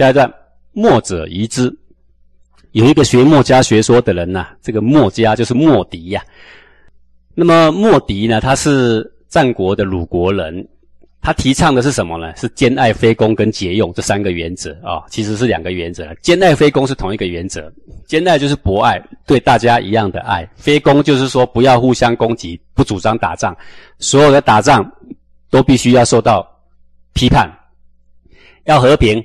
下一段，墨者宜之。有一个学墨家学说的人呐，这个墨家就是墨翟呀。那么墨翟呢，他是战国的鲁国人，他提倡的是什么呢？是兼爱非攻跟节用这三个原则啊，其实是两个原则。兼爱非攻是同一个原则，兼爱就是博爱，对大家一样的爱；非攻就是说不要互相攻击，不主张打仗，所有的打仗都必须要受到批判，要和平，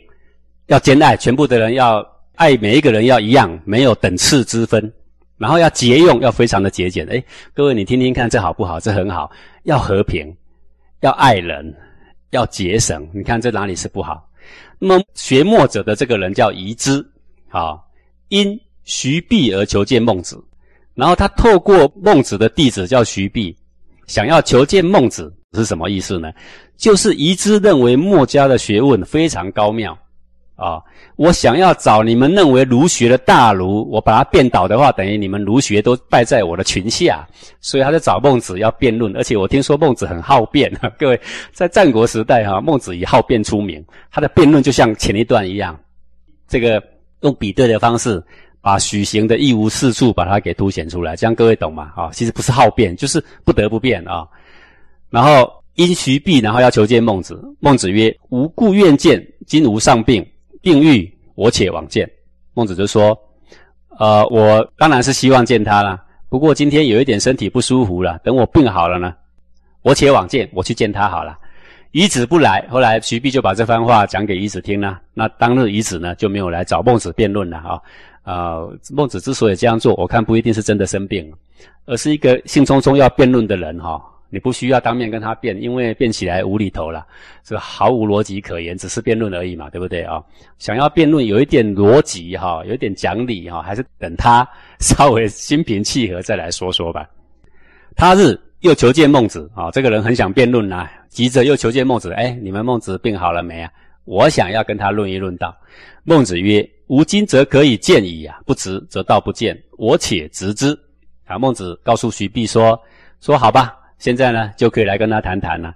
要兼爱，全部的人要。爱每一个人要一样，没有等次之分，然后要节用，要非常的节俭。哎，各位你听听看，这好不好？这很好。要和平，要爱人，要节省。你看这哪里是不好？那么学墨者的这个人叫宜之，啊，因徐弼而求见孟子，然后他透过孟子的弟子叫徐弼，想要求见孟子是什么意思呢？就是宜之认为墨家的学问非常高妙。啊，我想要找你们认为儒学的大儒，我把他变倒的话，等于你们儒学都败在我的裙下。所以他在找孟子要辩论，而且我听说孟子很好辩。各位在战国时代哈，孟子以好辩出名，他的辩论就像前一段一样，这个用比对的方式，把许行的一无是处把它给凸显出来，这样各位懂吗？啊，其实不是好辩，就是不得不辩啊。然后因徐弼，然后要求见孟子，孟子曰：“吾故愿见，今无上病。”病愈，我且往见。孟子就说：“呃，我当然是希望见他了。不过今天有一点身体不舒服了，等我病好了呢，我且往见，我去见他好了。”乙子不来，后来徐弼就把这番话讲给乙子听了。那当日乙子呢就没有来找孟子辩论了啊。啊，孟子之所以这样做，我看不一定是真的生病，而是一个兴冲冲要辩论的人哈。你不需要当面跟他辩，因为辩起来无厘头了，这毫无逻辑可言，只是辩论而已嘛，对不对啊？想要辩论有一点逻辑哈，有一点讲理哈，还是等他稍微心平气和再来说说吧。他日又求见孟子啊，这个人很想辩论呐，急着又求见孟子。哎，你们孟子病好了没啊？我想要跟他论一论道。孟子曰：“吾今则可以见矣啊，不直则道不见，我且直之。”啊，孟子告诉徐弼说：“说好吧。”现在呢，就可以来跟他谈谈了。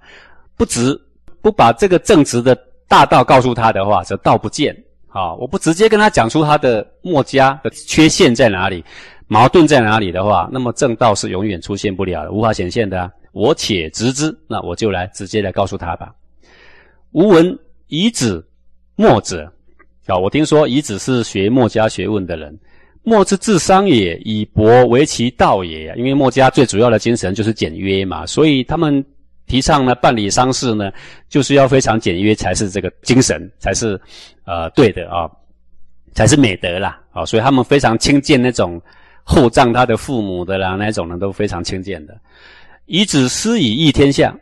不直不把这个正直的大道告诉他的话，则道不见。啊，我不直接跟他讲出他的墨家的缺陷在哪里，矛盾在哪里的话，那么正道是永远出现不了的，无法显现的。我且直之，那我就来直接来告诉他吧。吾闻遗子墨者，啊，我听说遗子是学墨家学问的人。墨之治商也，以博为其道也。因为墨家最主要的精神就是简约嘛，所以他们提倡呢办理丧事呢，就是要非常简约才是这个精神，才是呃对的啊，才是美德啦啊。所以他们非常轻贱那种厚葬他的父母的啦，那种人都非常轻贱的。以子施以益天下，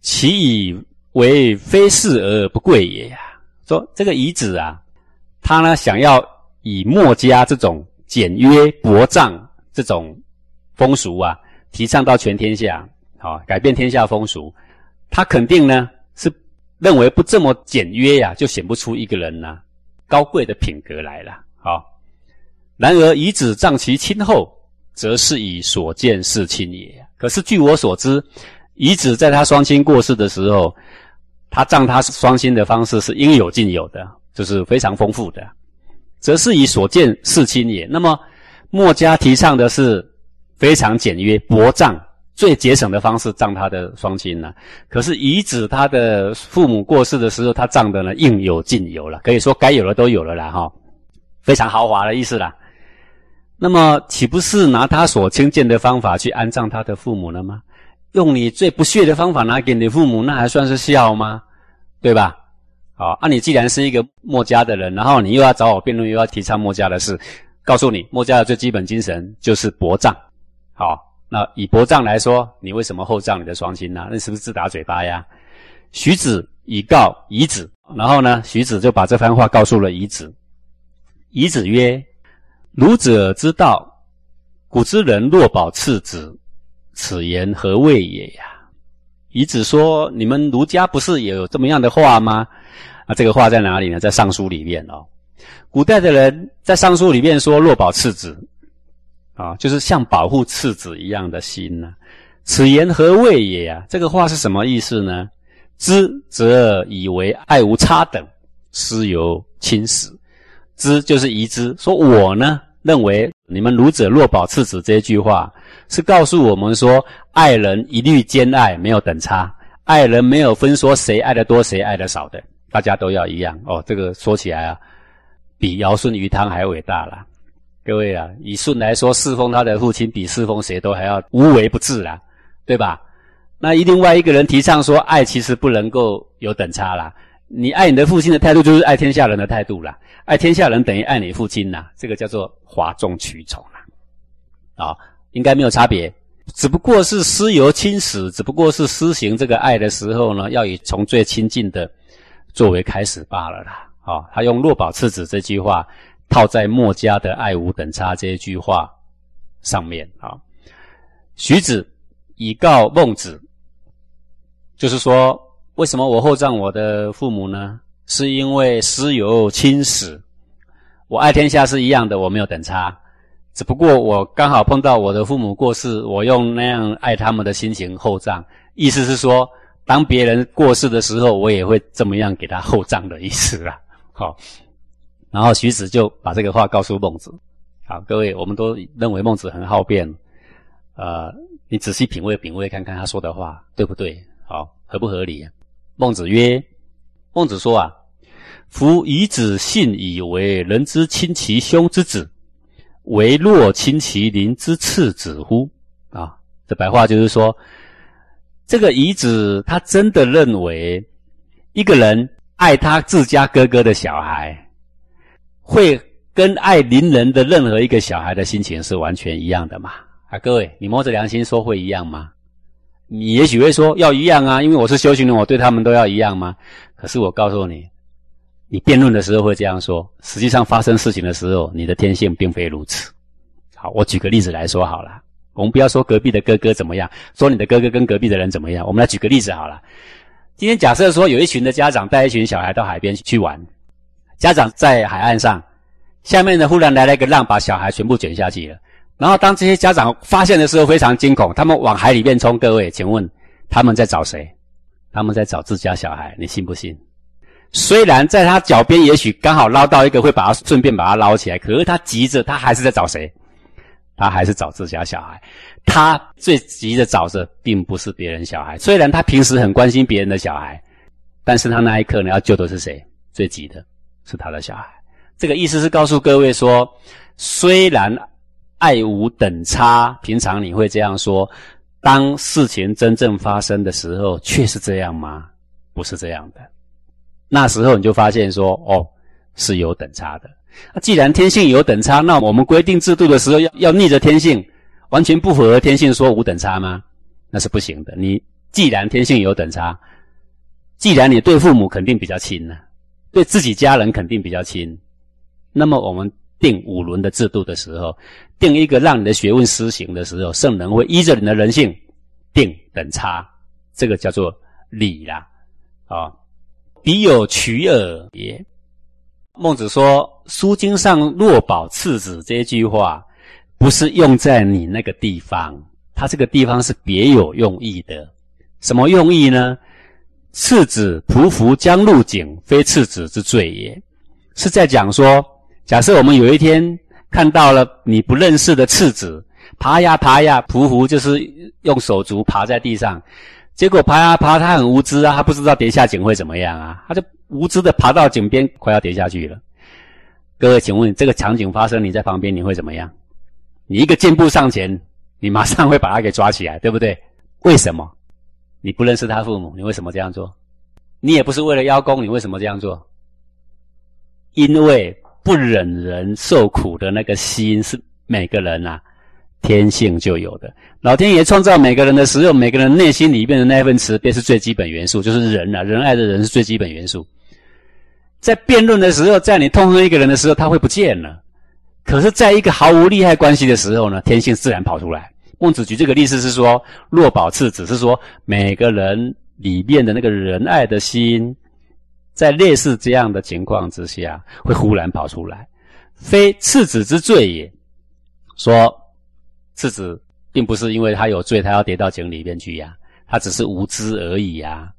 其以为非事而不贵也呀。说这个遗子啊，他呢想要。以墨家这种简约薄葬这种风俗啊，提倡到全天下，好改变天下风俗。他肯定呢是认为不这么简约呀，就显不出一个人呢高贵的品格来了。好，然而以子葬其亲后，则是以所见事亲也。可是据我所知，遗子在他双亲过世的时候，他葬他双亲的方式是应有尽有的，就是非常丰富的。则是以所见事亲也。那么，墨家提倡的是非常简约、薄葬，最节省的方式葬他的双亲呢。可是遗子他的父母过世的时候，他葬的呢应有尽有了，可以说该有的都有了啦，哈，非常豪华的意思啦。那么，岂不是拿他所亲见的方法去安葬他的父母了吗？用你最不屑的方法拿给你父母，那还算是孝吗？对吧？好，那你既然是一个墨家的人，然后你又要找我辩论，又要提倡墨家的事，告诉你，墨家的最基本精神就是薄葬。好，那以薄葬来说，你为什么厚葬你的双亲呢？那是不是自打嘴巴呀？徐子以告夷子，然后呢，徐子就把这番话告诉了夷子。夷子曰：“儒者之道，古之人若保次子，此言何谓也呀？”夷子说：“你们儒家不是也有这么样的话吗？”啊这个话在哪里呢？在《尚书》里面哦。古代的人在《尚书》里面说“若保次子”，啊，就是像保护次子一样的心呢。此言何谓也呀？这个话是什么意思呢？知则以为爱无差等，师由亲始，知就是疑之。说我呢认为你们儒者若保次子这句话，是告诉我们说，爱人一律兼爱，没有等差，爱人没有分说谁爱的多，谁爱的少的，大家都要一样。哦，这个说起来啊，比尧舜禹汤还伟大了。各位啊，以舜来说，侍奉他的父亲比侍奉谁都还要无微不至啦，对吧？那另外一个人提倡说，爱其实不能够有等差啦。你爱你的父亲的态度，就是爱天下人的态度啦。爱天下人等于爱你父亲呐，这个叫做哗众取宠啦。啊，应该没有差别，只不过是师由亲始，只不过是施行这个爱的时候呢，要以从最亲近的作为开始罢了啦。啊，他用若保次子这句话。套在墨家的“爱无等差”这一句话上面啊，徐子以告孟子，就是说，为什么我厚葬我的父母呢？是因为师由亲始，我爱天下是一样的，我没有等差，只不过我刚好碰到我的父母过世，我用那样爱他们的心情厚葬。意思是说，当别人过世的时候，我也会这么样给他厚葬的意思啦。好。然后徐子就把这个话告诉孟子。好，各位，我们都认为孟子很好辩，呃，你仔细品味品味看看他说的话对不对？好，合不合理？孟子曰：“孟子说啊，夫以子信以为人之亲其兄之子，为若亲其邻之次子乎？”啊，这白话就是说，这个遗子他真的认为一个人爱他自家哥哥的小孩。会跟爱邻人的任何一个小孩的心情是完全一样的嘛？啊，各位，你摸着良心说会一样吗？你也许会说要一样啊，因为我是修行人，我对他们都要一样吗？可是我告诉你，你辩论的时候会这样说，实际上发生事情的时候，你的天性并非如此。好，我举个例子来说好了，我们不要说隔壁的哥哥怎么样，说你的哥哥跟隔壁的人怎么样，我们来举个例子好了。今天假设说有一群的家长带一群小孩到海边去玩。家长在海岸上，下面呢忽然来了一个浪，把小孩全部卷下去了。然后当这些家长发现的时候，非常惊恐，他们往海里面冲。各位，请问他们在找谁？他们在找自家小孩，你信不信？虽然在他脚边，也许刚好捞到一个，会把他顺便把他捞起来，可是他急着，他还是在找谁？他还是找自家小孩。他最急着找着，并不是别人小孩。虽然他平时很关心别人的小孩，但是他那一刻呢，要救的是谁？最急的。是他的小孩，这个意思是告诉各位说，虽然爱无等差，平常你会这样说，当事情真正发生的时候，却是这样吗？不是这样的。那时候你就发现说，哦，是有等差的。那既然天性有等差，那我们规定制度的时候要要逆着天性，完全不符合天性说无等差吗？那是不行的。你既然天性有等差，既然你对父母肯定比较亲呢。对自己家人肯定比较亲，那么我们定五伦的制度的时候，定一个让你的学问施行的时候，圣人会依着你的人性定等差，这个叫做礼啦。啊，彼有取耳也。孟子说《书经》上若保次子这句话，不是用在你那个地方，它这个地方是别有用意的。什么用意呢？次子匍匐将入井，非次子之罪也。是在讲说，假设我们有一天看到了你不认识的次子，爬呀爬呀，匍匐就是用手足爬在地上，结果爬呀爬，他很无知啊，他不知道跌下井会怎么样啊，他就无知的爬到井边，快要跌下去了。各位，请问这个场景发生，你在旁边你会怎么样？你一个箭步上前，你马上会把他给抓起来，对不对？为什么？你不认识他父母，你为什么这样做？你也不是为了邀功，你为什么这样做？因为不忍人受苦的那个心是每个人啊天性就有的。老天爷创造每个人的时候，每个人内心里面的那份慈悲是最基本元素，就是人啊，仁爱的人是最基本元素。在辩论的时候，在你痛恨一个人的时候，他会不见了。可是，在一个毫无利害关系的时候呢，天性自然跑出来。孟子举这个例子是说，若保次子，是说每个人里面的那个仁爱的心，在类似这样的情况之下，会忽然跑出来，非次子之罪也。说次子并不是因为他有罪，他要跌到井里面去呀，他只是无知而已呀。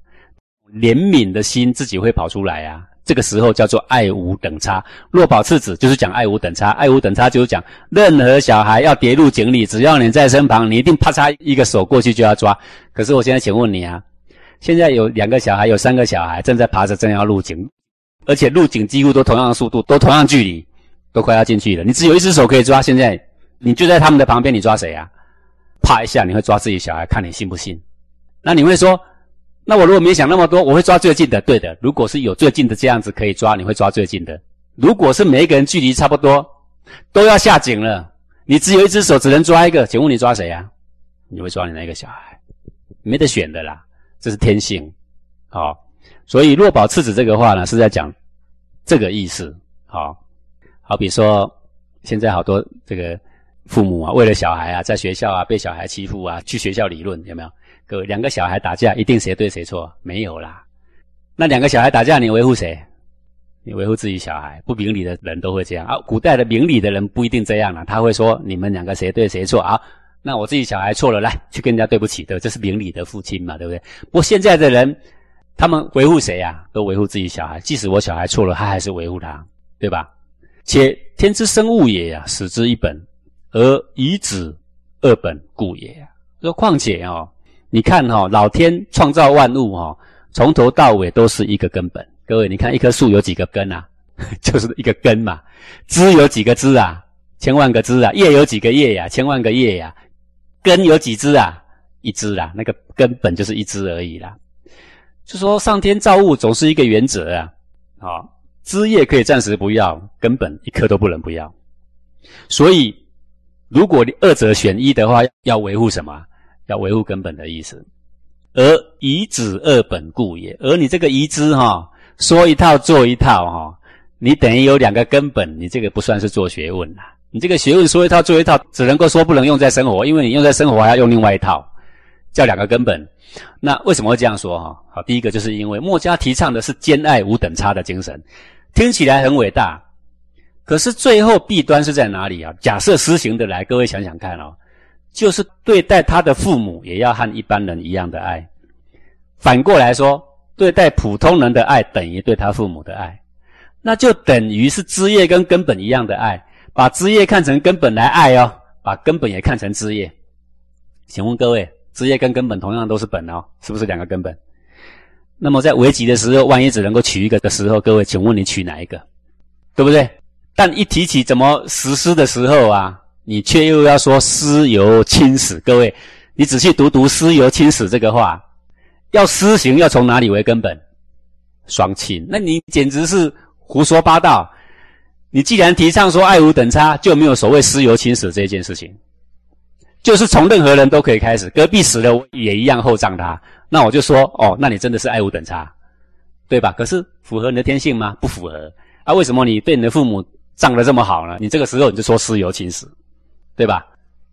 怜悯的心自己会跑出来呀，这个时候叫做爱无等差。若保次子就是讲爱无等差，爱无等差就是讲任何小孩要跌入井里，只要你在身旁，你一定啪嚓一个手过去就要抓。可是我现在请问你啊，现在有两个小孩，有三个小孩正在爬着正要入井，而且入井几乎都同样的速度，都同样距离，都快要进去了。你只有一只手可以抓，现在你就在他们的旁边，你抓谁啊？啪一下，你会抓自己小孩，看你信不信？那你会说？那我如果没想那么多，我会抓最近的。对的，如果是有最近的这样子可以抓，你会抓最近的。如果是每一个人距离差不多，都要下井了，你只有一只手，只能抓一个，请问你抓谁啊？你会抓你那个小孩？没得选的啦，这是天性。好，所以若宝次子这个话呢，是在讲这个意思。好，好比说现在好多这个父母啊，为了小孩啊，在学校啊被小孩欺负啊，去学校理论有没有？各位，两个小孩打架，一定谁对谁错？没有啦。那两个小孩打架，你维护谁？你维护自己小孩。不明理的人都会这样啊。古代的明理的人不一定这样了，他会说你们两个谁对谁错啊？那我自己小孩错了，来去跟人家对不起对，这是明理的父亲嘛，对不对？不过现在的人，他们维护谁呀？都维护自己小孩。即使我小孩错了，他还是维护他，对吧？且天之生物也呀，使之一本，而以子二本故也。说况且哦。你看哈，老天创造万物哈，从头到尾都是一个根本。各位，你看一棵树有几个根啊？就是一个根嘛。枝有几个枝啊？千万个枝啊。叶有几个叶呀？千万个叶呀。根有几枝啊？一枝啦。那个根本就是一枝而已啦。就说上天造物总是一个原则啊。好，枝叶可以暂时不要，根本一颗都不能不要。所以，如果你二者选一的话，要维护什么？要维护根本的意思，而遗子二本故也。而你这个遗之哈，说一套做一套哈，你等于有两个根本，你这个不算是做学问啦。你这个学问说一套做一套，只能够说不能用在生活，因为你用在生活还要用另外一套，叫两个根本。那为什么会这样说哈？好，第一个就是因为墨家提倡的是兼爱无等差的精神，听起来很伟大，可是最后弊端是在哪里啊？假设施行的来，各位想想看哦。就是对待他的父母，也要和一般人一样的爱。反过来说，对待普通人的爱等于对他父母的爱，那就等于是枝叶跟根本一样的爱。把枝叶看成根本来爱哦，把根本也看成枝叶。请问各位，枝叶跟根本同样都是本哦，是不是两个根本？那么在危急的时候，万一只能够取一个的时候，各位，请问你取哪一个？对不对？但一提起怎么实施的时候啊？你却又要说私有亲死，各位，你仔细读读“私有亲死”这个话，要施行要从哪里为根本？双亲，那你简直是胡说八道。你既然提倡说爱无等差，就没有所谓私有亲死这件事情，就是从任何人都可以开始，隔壁死了也一样厚葬他。那我就说，哦，那你真的是爱无等差，对吧？可是符合你的天性吗？不符合。啊，为什么你对你的父母葬的这么好呢？你这个时候你就说私有亲死？对吧？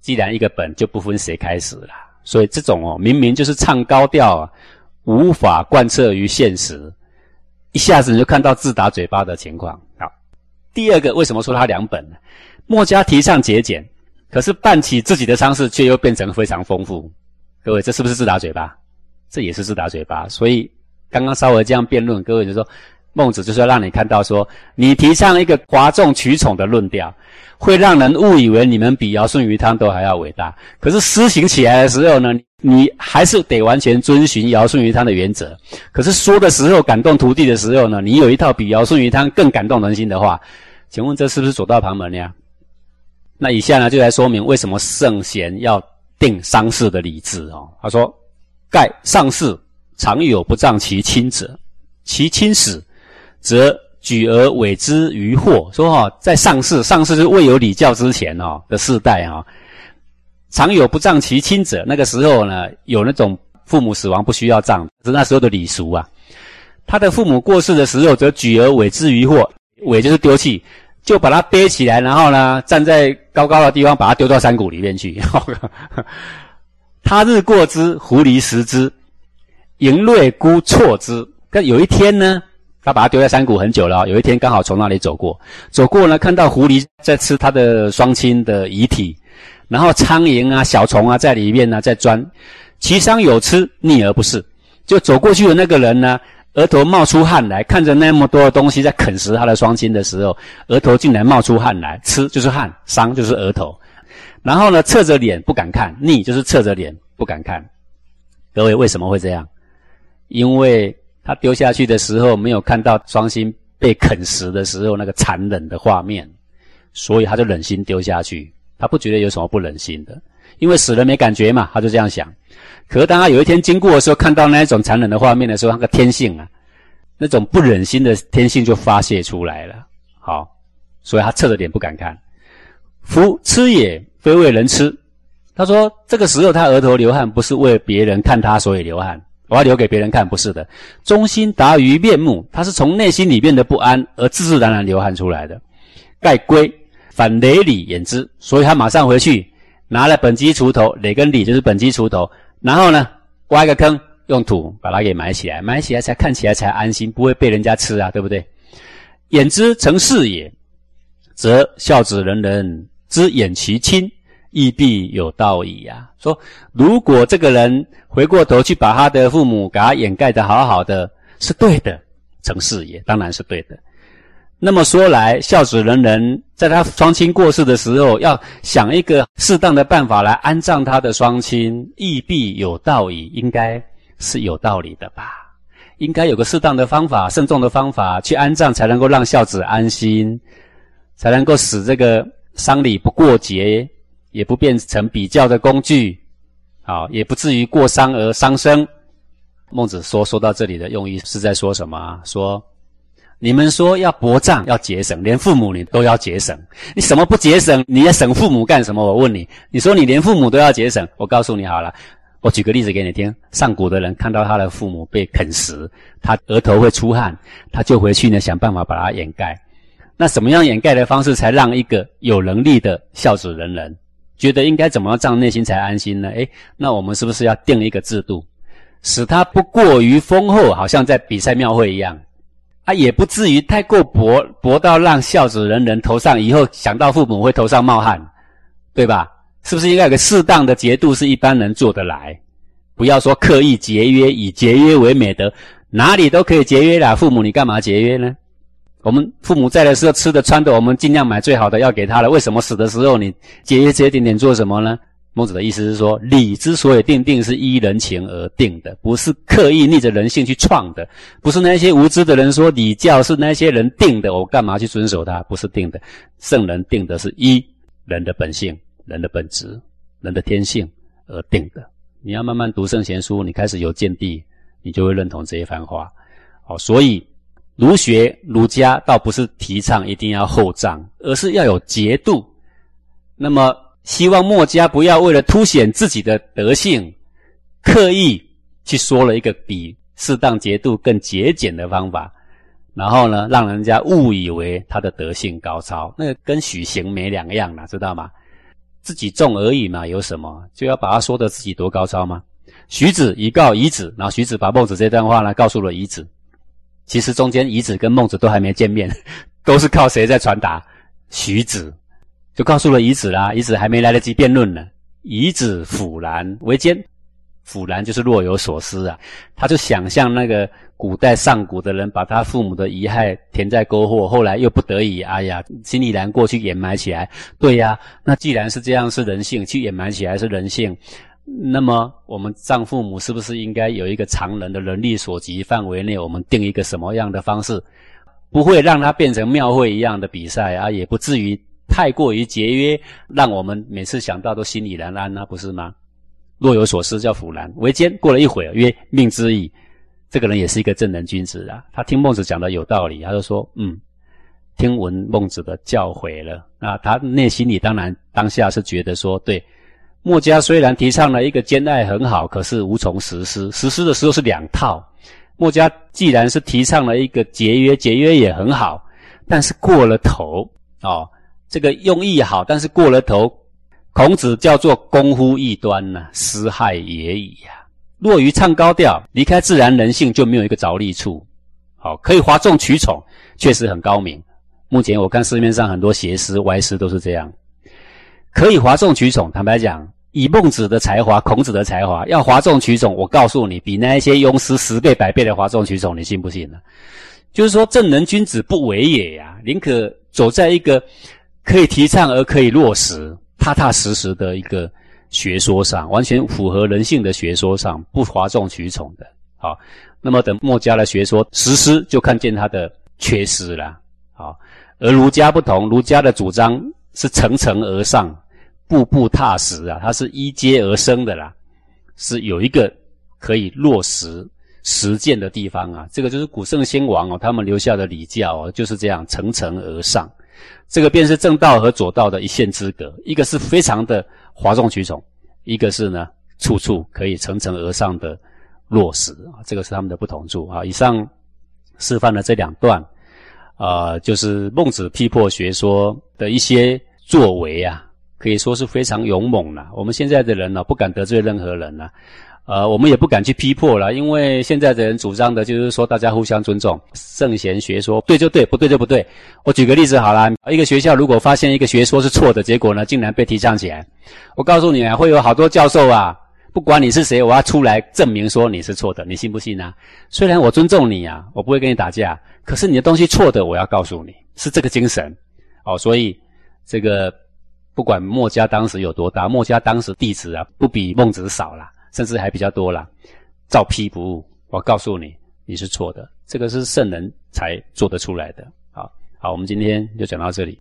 既然一个本就不分谁开始了，所以这种哦，明明就是唱高调啊，无法贯彻于现实，一下子你就看到自打嘴巴的情况。好，第二个为什么说他两本呢？墨家提倡节俭，可是办起自己的丧事却又变成非常丰富。各位，这是不是自打嘴巴？这也是自打嘴巴。所以刚刚稍微这样辩论，各位就说孟子就是要让你看到说，你提倡一个哗众取宠的论调。会让人误以为你们比尧舜禹汤都还要伟大，可是施行起来的时候呢，你还是得完全遵循尧舜禹汤的原则。可是说的时候感动徒弟的时候呢，你有一套比尧舜禹汤更感动人心的话，请问这是不是走到旁门呀？那以下呢就来说明为什么圣贤要定丧事的礼制哦。他说：“盖丧事常有不葬其亲者，其亲死，则。”举而委之于祸，说哈，在上世，上世是未有礼教之前哦的世代哈，常有不葬其亲者。那个时候呢，有那种父母死亡不需要葬，是那时候的礼俗啊。他的父母过世的时候，则举而委之于祸，委就是丢弃，就把他背起来，然后呢，站在高高的地方，把他丢到山谷里面去。他日过之，狐狸食之，盈瑞孤错之。但有一天呢？他把它丢在山谷很久了，有一天刚好从那里走过，走过呢，看到狐狸在吃他的双亲的遗体，然后苍蝇啊、小虫啊在里面呢在钻，其伤有吃，逆而不是。就走过去的那个人呢，额头冒出汗来，看着那么多的东西在啃食他的双亲的时候，额头竟然冒出汗来，吃就是汗，伤就是额头。然后呢，侧着脸不敢看，逆就是侧着脸不敢看。各位为什么会这样？因为他丢下去的时候没有看到双亲被啃食的时候那个残忍的画面，所以他就忍心丢下去。他不觉得有什么不忍心的，因为死了没感觉嘛，他就这样想。可是当他有一天经过的时候，看到那一种残忍的画面的时候，那个天性啊，那种不忍心的天性就发泄出来了。好，所以他侧着脸不敢看。夫吃也非为人吃。他说这个时候他额头流汗，不是为别人看他所以流汗，我要留给别人看，不是的。忠心达于面目，他是从内心里面的不安而自自然然流汗出来的。盖龟。反雷里掩之，所以他马上回去拿了本基锄头，雷跟里就是本基锄头，然后呢挖一个坑，用土把它给埋起来，埋起来才看起来才安心，不会被人家吃啊，对不对？掩之成事也，则孝子人人之掩其亲，亦必有道矣呀。说如果这个人回过头去把他的父母给他掩盖的好好的，是对的，成事也当然是对的。那么说来，孝子仁人在他双亲过世的时候，要想一个适当的办法来安葬他的双亲，亦必有道矣，应该是有道理的吧？应该有个适当的方法、慎重的方法去安葬，才能够让孝子安心，才能够使这个丧礼不过节，也不变成比较的工具，啊，也不至于过伤而伤身。孟子说说到这里的用意是在说什么？啊说。你们说要薄葬要节省，连父母你都要节省，你什么不节省？你要省父母干什么？我问你，你说你连父母都要节省，我告诉你好了，我举个例子给你听。上古的人看到他的父母被啃食，他额头会出汗，他就回去呢想办法把它掩盖。那什么样掩盖的方式才让一个有能力的孝子仁人觉得应该怎么样葬内心才安心呢？诶，那我们是不是要定一个制度，使他不过于丰厚，好像在比赛庙会一样？啊也不至于太过薄薄到让孝子人人头上以后想到父母会头上冒汗，对吧？是不是应该有个适当的节度是一般人做得来？不要说刻意节约，以节约为美德，哪里都可以节约啦。父母你干嘛节约呢？我们父母在的时候吃的穿的，我们尽量买最好的要给他了。为什么死的时候你节约这些点点做什么呢？孟子的意思是说，礼之所以定定，是依人情而定的，不是刻意逆着人性去创的，不是那些无知的人说礼教是那些人定的，我干嘛去遵守它？不是定的，圣人定的是依人的本性、人的本质、人的天性而定的。你要慢慢读圣贤书，你开始有见地，你就会认同这一番话。好，所以儒学、儒家倒不是提倡一定要厚葬，而是要有节度。那么。希望墨家不要为了凸显自己的德性，刻意去说了一个比适当节度更节俭的方法，然后呢，让人家误以为他的德性高超，那个跟许行没两样了，知道吗？自己重而已嘛，有什么就要把他说的自己多高超吗？徐子以告遗子，然后徐子把孟子这段话呢告诉了遗子，其实中间夷子跟孟子都还没见面，都是靠谁在传达？徐子。就告诉了夷子啦，夷子还没来得及辩论呢。夷子抚然为奸，抚然就是若有所思啊。他就想象那个古代上古的人，把他父母的遗骸填在沟壑，后来又不得已，哎呀，心里难过去掩埋起来。对呀，那既然是这样，是人性，去掩埋起来是人性。那么我们葬父母是不是应该有一个常人的能力所及范围内，我们定一个什么样的方式，不会让它变成庙会一样的比赛啊，也不至于。太过于节约，让我们每次想到都心里难安啊，不是吗？若有所思，叫腐兰为奸。过了一会儿，曰命之矣。这个人也是一个正人君子啊。他听孟子讲的有道理，他就说：“嗯，听闻孟子的教诲了。”那，他内心里当然当下是觉得说：“对，墨家虽然提倡了一个兼爱很好，可是无从实施。实施的时候是两套。墨家既然是提倡了一个节约，节约也很好，但是过了头哦。”这个用意好，但是过了头，孔子叫做功乎异端呢，失害也已呀。落于唱高调，离开自然人性，就没有一个着力处。好，可以哗众取宠，确实很高明。目前我看市面上很多邪诗歪诗都是这样，可以哗众取宠。坦白讲，以孟子的才华、孔子的才华，要哗众取宠，我告诉你，比那些庸师十倍、百倍的哗众取宠，你信不信呢？就是说，正人君子不为也呀，宁可走在一个可以提倡而可以落实、踏踏实实的一个学说上，完全符合人性的学说上，不哗众取宠的。好，那么等墨家的学说实施，就看见他的缺失了。好，而儒家不同，儒家的主张是层层而上。步步踏实啊，它是依阶而生的啦，是有一个可以落实实践的地方啊。这个就是古圣先王哦，他们留下的礼教哦，就是这样层层而上。这个便是正道和左道的一线之隔，一个是非常的哗众取宠，一个是呢处处可以层层而上的落实啊。这个是他们的不同处啊。以上示范了这两段啊，就是孟子批破学说的一些作为啊。可以说是非常勇猛了。我们现在的人呢，不敢得罪任何人了，呃，我们也不敢去批破了，因为现在的人主张的就是说大家互相尊重，圣贤学说对就对，不对就不对。我举个例子好了，一个学校如果发现一个学说是错的，结果呢竟然被提倡起来，我告诉你啊，会有好多教授啊，不管你是谁，我要出来证明说你是错的，你信不信啊？虽然我尊重你啊，我不会跟你打架，可是你的东西错的，我要告诉你是这个精神哦，所以这个。不管墨家当时有多大，墨家当时弟子啊，不比孟子少啦，甚至还比较多啦。照批不误，我告诉你，你是错的。这个是圣人才做得出来的。好，好，我们今天就讲到这里。